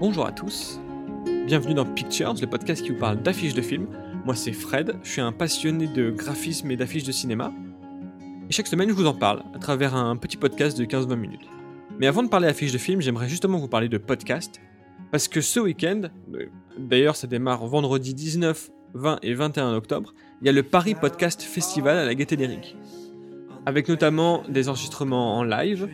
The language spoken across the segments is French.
Bonjour à tous, bienvenue dans Pictures, le podcast qui vous parle d'affiches de films. Moi c'est Fred, je suis un passionné de graphisme et d'affiches de cinéma. Et chaque semaine je vous en parle à travers un petit podcast de 15-20 minutes. Mais avant de parler affiches de films, j'aimerais justement vous parler de podcast. Parce que ce week-end, d'ailleurs ça démarre vendredi 19, 20 et 21 octobre, il y a le Paris Podcast Festival à la Gaîté lyrique. Avec notamment des enregistrements en live,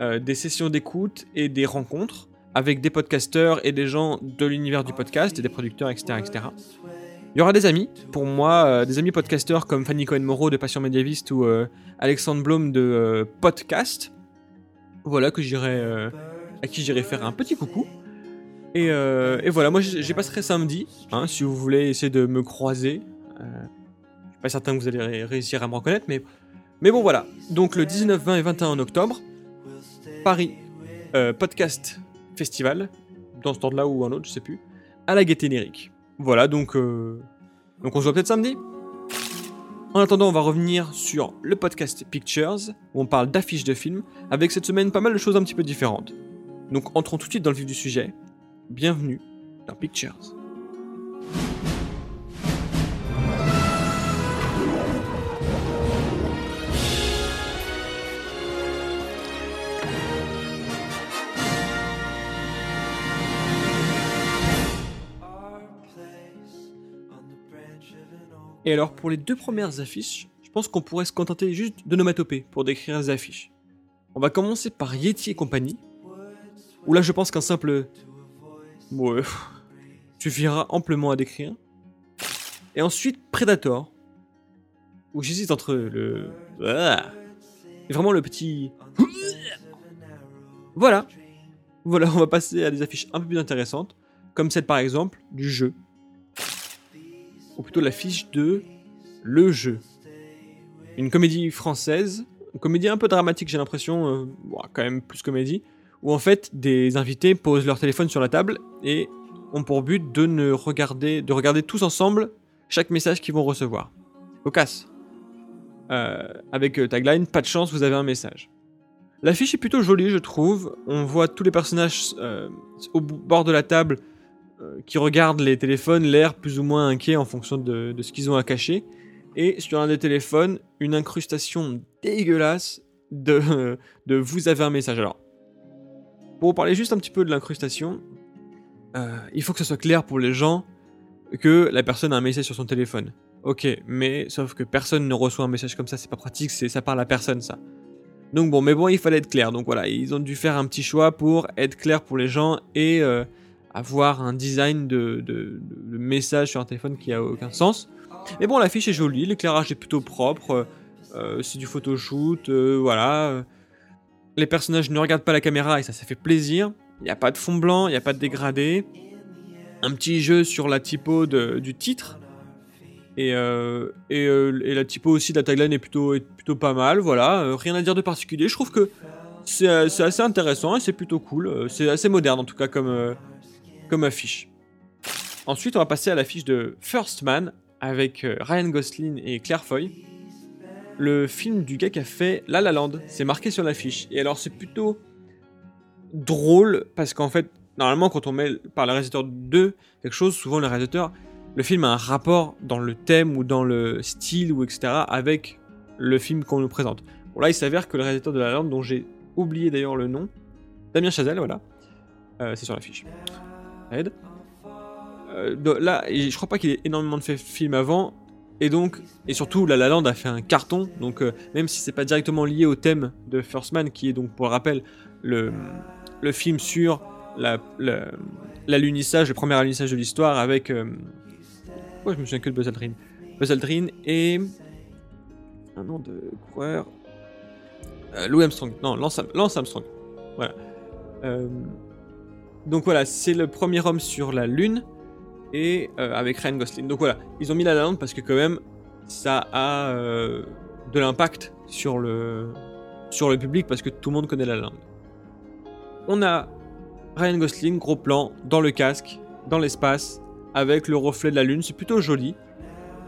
euh, des sessions d'écoute et des rencontres avec des podcasteurs et des gens de l'univers du podcast et des producteurs, etc., etc. Il y aura des amis, pour moi, euh, des amis podcasteurs comme Fanny Cohen-Moreau de Passion Médiaviste ou euh, Alexandre Blum de euh, Podcast. Voilà, que j'irai, à qui j'irai faire un petit coucou. Et, voilà, moi j'ai passerai samedi, hein, si vous voulez essayer de me croiser. je suis pas certain que vous allez réussir à me reconnaître, mais, mais bon voilà. Donc le 19, 20 et 21 octobre, Paris Podcast festival, dans ce temps-là ou un autre, je sais plus, à la Gaîté Lyrique. Voilà, donc, euh, donc on se voit peut-être samedi. En attendant, on va revenir sur le podcast Pictures, où on parle d'affiches de films, avec cette semaine pas mal de choses un petit peu différentes. Donc entrons tout de suite dans le vif du sujet. Bienvenue dans Pictures. Et alors, pour les deux premières affiches, je pense qu'on pourrait se contenter juste de nomatopées pour décrire les affiches. On va commencer par Yeti et compagnie, où là je pense qu'un simple ouais, suffira amplement à décrire. Et ensuite Predator, où j'hésite entre le et vraiment le petit voilà. Voilà, on va passer à des affiches un peu plus intéressantes, comme celle par exemple du jeu ou plutôt l'affiche de Le Jeu. Une comédie française, une comédie un peu dramatique j'ai l'impression, euh, quand même plus comédie, où en fait des invités posent leur téléphone sur la table et ont pour but de ne regarder, de regarder tous ensemble chaque message qu'ils vont recevoir. Cocasse. Euh, avec euh, tagline, pas de chance, vous avez un message. L'affiche est plutôt jolie, je trouve. On voit tous les personnages au bord de la table euh, qui regardent les téléphones, l'air plus ou moins inquiet en fonction de, ce qu'ils ont à cacher. Et sur un des téléphones, une incrustation dégueulasse de, vous avez un message. Alors, pour parler juste un petit peu de l'incrustation, euh, il faut que ce soit clair pour les gens que la personne a un message sur son téléphone. Ok, mais sauf que personne ne reçoit un message comme ça, c'est pas pratique, ça parle à personne ça. Donc bon, mais bon, il fallait être clair. Donc voilà, ils ont dû faire un petit choix pour être clair pour les gens et euh, avoir un design de, de, message sur un téléphone qui a aucun sens. Mais bon, l'affiche est jolie, l'éclairage est plutôt propre, euh, c'est du photoshoot, euh, voilà. Les personnages ne regardent pas la caméra et ça, ça fait plaisir. Il n'y a pas de fond blanc, il n'y a pas de dégradé. Un petit jeu sur la typo du titre. Et, euh, et, et, la typo aussi de la tagline est plutôt, est plutôt pas mal, voilà. rien à dire de particulier. Je trouve que c'est assez intéressant et c'est plutôt cool. C'est assez moderne en tout cas comme, comme affiche. Ensuite, on va passer à l'affiche de First Man avec euh, Ryan Gosling et Claire Foy. Le film du gars qui a fait La La Land, c'est marqué sur l'affiche. Et alors, c'est plutôt drôle parce qu'en fait, normalement, quand on met par le réalisateur de quelque chose, souvent le réalisateur, le film a un rapport dans le thème ou dans le style ou etc. avec le film qu'on nous présente. Bon, là, il s'avère que le réalisateur de La La Land, dont j'ai oublié d'ailleurs le nom, Damien Chazelle, voilà, euh, c'est sur l'affiche. Euh, là, je crois pas qu'il ait énormément de films avant. Et donc, et surtout, La La Land a fait un carton. Donc, euh, même si c'est pas directement lié au thème de First Man, qui est donc, pour rappel, le, le film sur l'alunissage, le premier alunissage de l'histoire avec. Euh, je me souviens que de Buzz Aldrin. Buzz Aldrin et. Un nom de coureur. Euh, Louis Armstrong. Non, Lance, Lance Armstrong. Voilà. Donc voilà, c'est le premier homme sur la Lune et euh, avec Ryan Gosling. Donc voilà, ils ont mis la lande parce que quand même ça a euh, de l'impact sur le sur le public parce que tout le monde connaît la lande. On a Ryan Gosling, gros plan, dans le casque, dans l'espace, avec le reflet de la lune. C'est plutôt joli.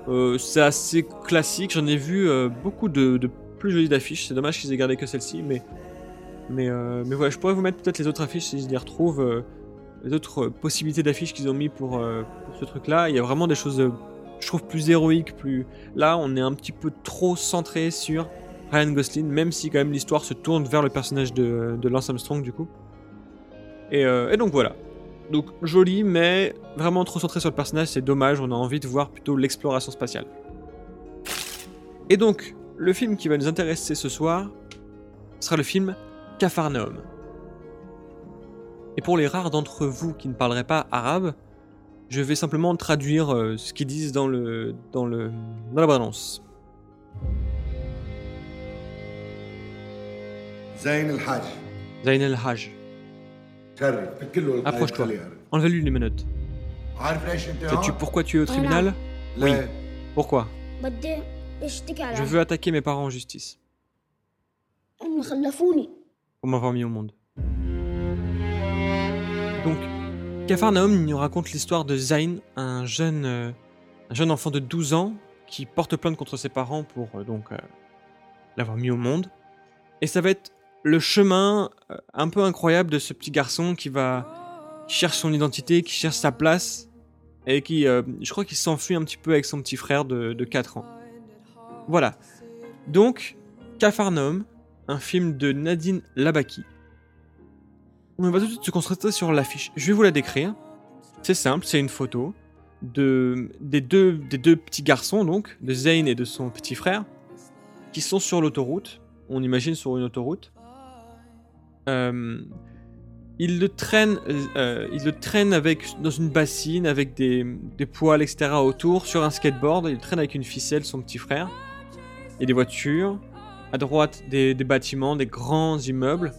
Euh, c'est assez classique. J'en ai vu beaucoup de, de, plus jolies d'affiches. C'est dommage qu'ils aient gardé que celle-ci, mais mais, euh, mais voilà, je pourrais vous mettre peut-être les autres affiches si je les retrouve. Euh, les autres possibilités d'affiches qu'ils ont mis pour, euh, pour ce truc-là. Il y a vraiment des choses, euh, je trouve, plus héroïques. Plus... Là, on est un petit peu trop centré sur Ryan Gosling, même si quand même l'histoire se tourne vers le personnage de, Lance Armstrong, du coup. Euh, et donc voilà. Donc joli, mais vraiment trop centré sur le personnage, c'est dommage. On a envie de voir plutôt l'exploration spatiale. Et donc, le film qui va nous intéresser ce soir sera le film Capharnaüm. Et pour les rares d'entre vous qui ne parleraient pas arabe, je vais simplement traduire euh, ce qu'ils disent dans le dans le dans la balance. Zain el-Hajj. Zain el-Hajj. Approche-toi. Enlevez-lui les menottes. Sais-tu pourquoi tu es au tribunal Oui. Pourquoi Je veux attaquer mes parents en justice pour m'avoir mis au monde. Donc, Capharnaüm nous raconte l'histoire de Zayn, un jeune, euh, un jeune enfant de 12 ans qui porte plainte contre ses parents pour euh, donc euh, l'avoir mis au monde. Et ça va être le chemin un peu incroyable de ce petit garçon qui va qui cherche son identité, qui cherche sa place et qui, je crois qu'il s'enfuit un petit peu avec son petit frère de, de 4 ans. Voilà. Donc, Capharnaüm, un film de Nadine Labaki. On va tout de suite se concentrer sur l'affiche. Je vais vous la décrire. C'est simple, c'est une photo de, des, deux, des deux petits garçons, donc, de Zayn et de son petit frère, qui sont sur l'autoroute. On imagine sur une autoroute. Euh, ils le traînent, euh, ils le avec, dans une bassine avec des, des poils, etc. autour, sur un skateboard. Il traîne avec une ficelle son petit frère. Il a des voitures. À droite, des, bâtiments, des grands immeubles.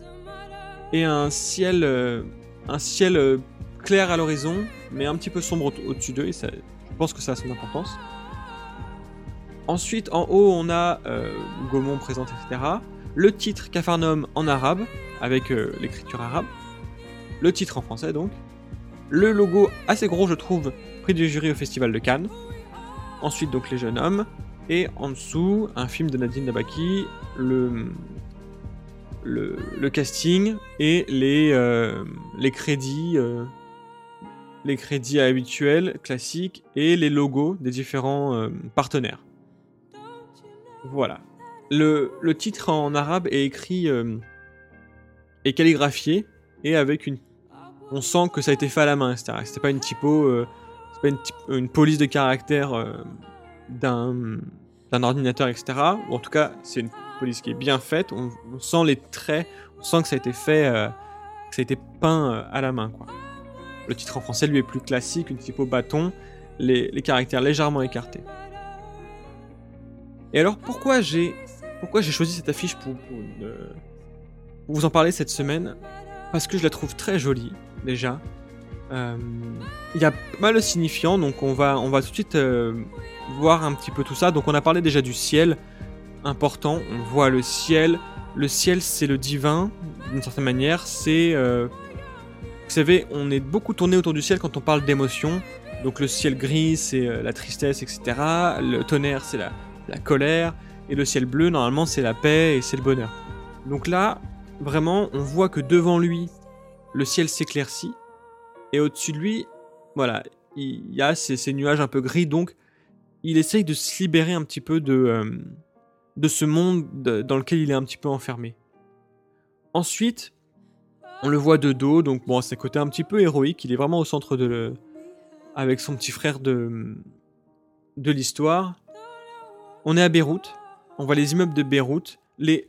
Et un ciel, euh, un ciel euh, clair à l'horizon, mais un petit peu sombre au- au-dessus d'eux. Et ça, je pense que ça a son importance. Ensuite, en haut, on a euh, Gaumont présente, etc. Le titre Capharnaüm en arabe, avec l'écriture arabe. Le titre en français, donc. Le logo assez gros, je trouve, prix du jury au Festival de Cannes. Ensuite, donc, les jeunes hommes. Et en dessous, un film de Nadine Nabaki, le, le, casting et les, euh, les crédits. euh, les crédits habituels, classiques, et les logos des différents euh, partenaires. Voilà. Le, le titre en arabe est écrit et calligraphié et avec une. On sent que ça a été fait à la main, etc. C'était pas une typo, c'est pas une, une police de caractère d'un ordinateur, etc. Ou en tout cas, c'est une police qui est bien faite. On, sent les traits, on sent que ça a été fait, euh, que ça a été peint euh, à la main, quoi. Le titre en français lui est plus classique, une typo bâton, les, les caractères légèrement écartés. Et alors pourquoi j'ai pourquoi j'ai choisi cette affiche pour, pour vous en parler cette semaine? Parce que je la trouve très jolie déjà. Euh, Il y a pas mal de signifiants, donc on va, on va tout de suite euh, voir un petit peu tout ça. Donc on a parlé déjà du ciel, important, on voit le ciel. Le ciel c'est le divin, d'une certaine manière. C'est... euh, vous savez, on est beaucoup tourné autour du ciel quand on parle d'émotions. Donc le ciel gris c'est euh, la tristesse, etc. Le tonnerre c'est la colère. Et le ciel bleu, normalement, c'est la paix et c'est le bonheur. Donc là, vraiment, on voit que devant lui, le ciel s'éclaircit. Et au-dessus de lui, voilà, il y a ces, nuages un peu gris. Donc, il essaye de se libérer un petit peu de, euh, de ce monde de- dans lequel il est un petit peu enfermé. Ensuite, on le voit de dos. Donc, bon, c'est côté un petit peu héroïque. Il est vraiment au centre de avec son petit frère de, de l'histoire. On est à Beyrouth. On voit les immeubles de Beyrouth.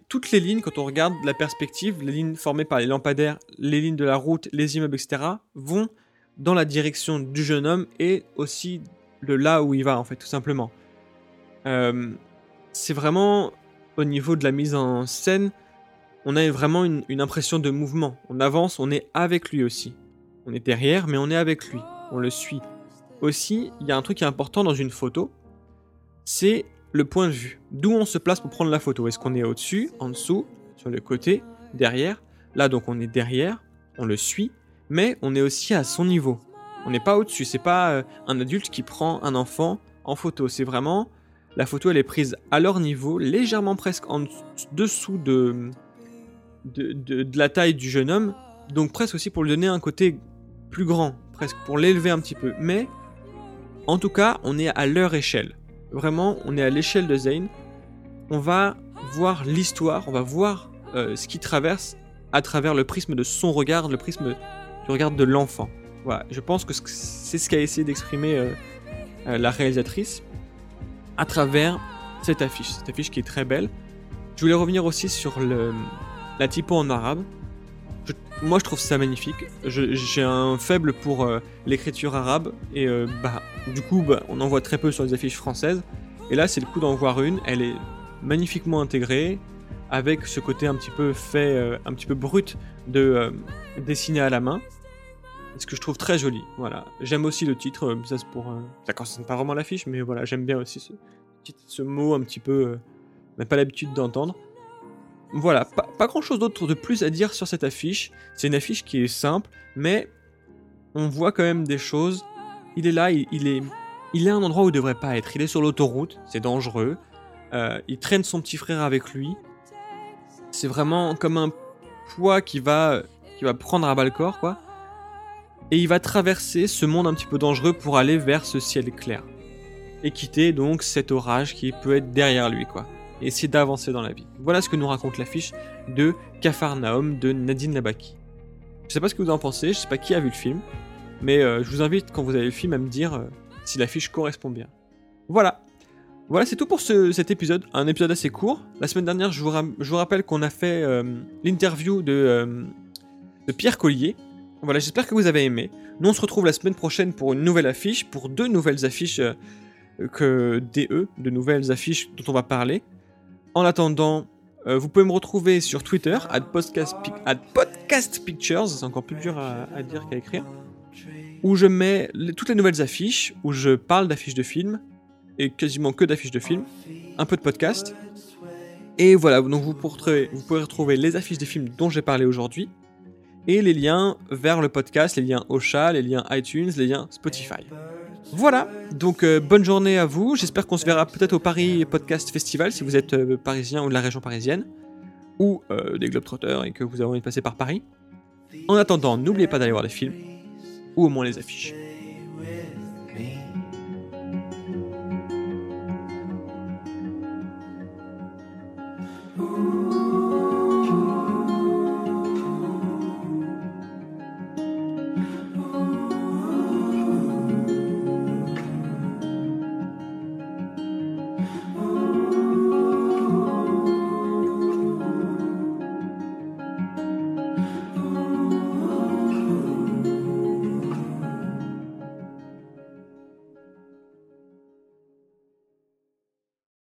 Toutes les lignes, quand on regarde la perspective, les lignes formées par les lampadaires, les lignes de la route, les immeubles, etc., vont dans la direction du jeune homme et aussi de là où il va, en fait, tout simplement. Euh, c'est vraiment, au niveau de la mise en scène, on a vraiment une, une impression de mouvement. On avance, on est avec lui aussi. On est derrière, mais on est avec lui. On le suit. Aussi, il y a un truc qui est important dans une photo, c'est le point de vue. D'où on se place pour prendre la photo. Est-ce qu'on est au-dessus, en dessous, sur le côté, derrière? Là, donc, on est derrière, on le suit, mais on est aussi à son niveau. On n'est pas au-dessus. C'est pas euh, un adulte qui prend un enfant en photo. C'est vraiment la photo. Elle est prise à leur niveau, légèrement presque en dessous de de, de, de la taille du jeune homme. Donc presque aussi pour lui donner un côté plus grand, presque pour l'élever un petit peu. Mais en tout cas, on est à leur échelle. Vraiment, on est à l'échelle de Zane. On va voir l'histoire, on va voir euh, ce qui traverse à travers le prisme de son regard, le prisme du regard de l'enfant. Voilà, je pense que c'est ce qu'a essayé d'exprimer euh, euh, la réalisatrice à travers cette affiche. Cette affiche qui est très belle. Je voulais revenir aussi sur la typo en arabe. moi, je trouve ça magnifique. J'ai un faible pour l'écriture arabe et bah, du coup, bah, on en voit très peu sur les affiches françaises. Et là, c'est le coup d'en voir une. Elle est magnifiquement intégrée avec ce côté un petit peu fait, euh, un petit peu brut de euh, dessiner à la main. Ce que je trouve très joli. Voilà. J'aime aussi le titre. Euh, ça, c'est pour. ça concerne pas vraiment l'affiche, mais voilà, j'aime bien aussi ce, mot un petit peu. mais pas l'habitude d'entendre. Voilà, pas, grand chose d'autre de plus à dire sur cette affiche. C'est une affiche qui est simple, mais on voit quand même des choses. Il est là, il, est, il est à un endroit où il devrait pas être. Il est sur l'autoroute, c'est dangereux. il traîne son petit frère avec lui. C'est vraiment comme un poids qui va, qui va prendre à bas le corps, quoi. Et il va traverser ce monde un petit peu dangereux pour aller vers ce ciel clair. Et quitter donc cet orage qui peut être derrière lui, quoi. Et essayer d'avancer dans la vie. Voilà ce que nous raconte l'affiche de Capharnaüm de Nadine Labaki. Je sais pas ce que vous en pensez, je sais pas qui a vu le film, mais euh, je vous invite quand vous avez le film à me dire euh, si l'affiche correspond bien. Voilà, voilà, c'est tout pour cet épisode. Un épisode assez court. La semaine dernière, je vous, rappelle qu'on a fait euh, l'interview de, Pierre Collier. Voilà, j'espère que vous avez aimé. Nous, on se retrouve la semaine prochaine pour une nouvelle affiche, pour deux nouvelles affiches que DE, de nouvelles affiches dont on va parler. En attendant, vous pouvez me retrouver sur Twitter, at podcast, Pictures, c'est encore plus dur à, dire qu'à écrire, où je mets toutes les nouvelles affiches, où je parle d'affiches de films, et quasiment que d'affiches de films, un peu de podcast. Et voilà, donc vous pourrez, vous pourrez retrouver les affiches des films dont j'ai parlé aujourd'hui, et les liens vers le podcast, les liens Ocha, les liens iTunes, les liens Spotify. Voilà, donc euh, bonne journée à vous, j'espère qu'on se verra peut-être au Paris Podcast Festival si vous êtes euh, parisien ou de la région parisienne, ou euh, des Globetrotters et que vous avez envie de passer par Paris. En attendant, n'oubliez pas d'aller voir les films, ou au moins les affiches.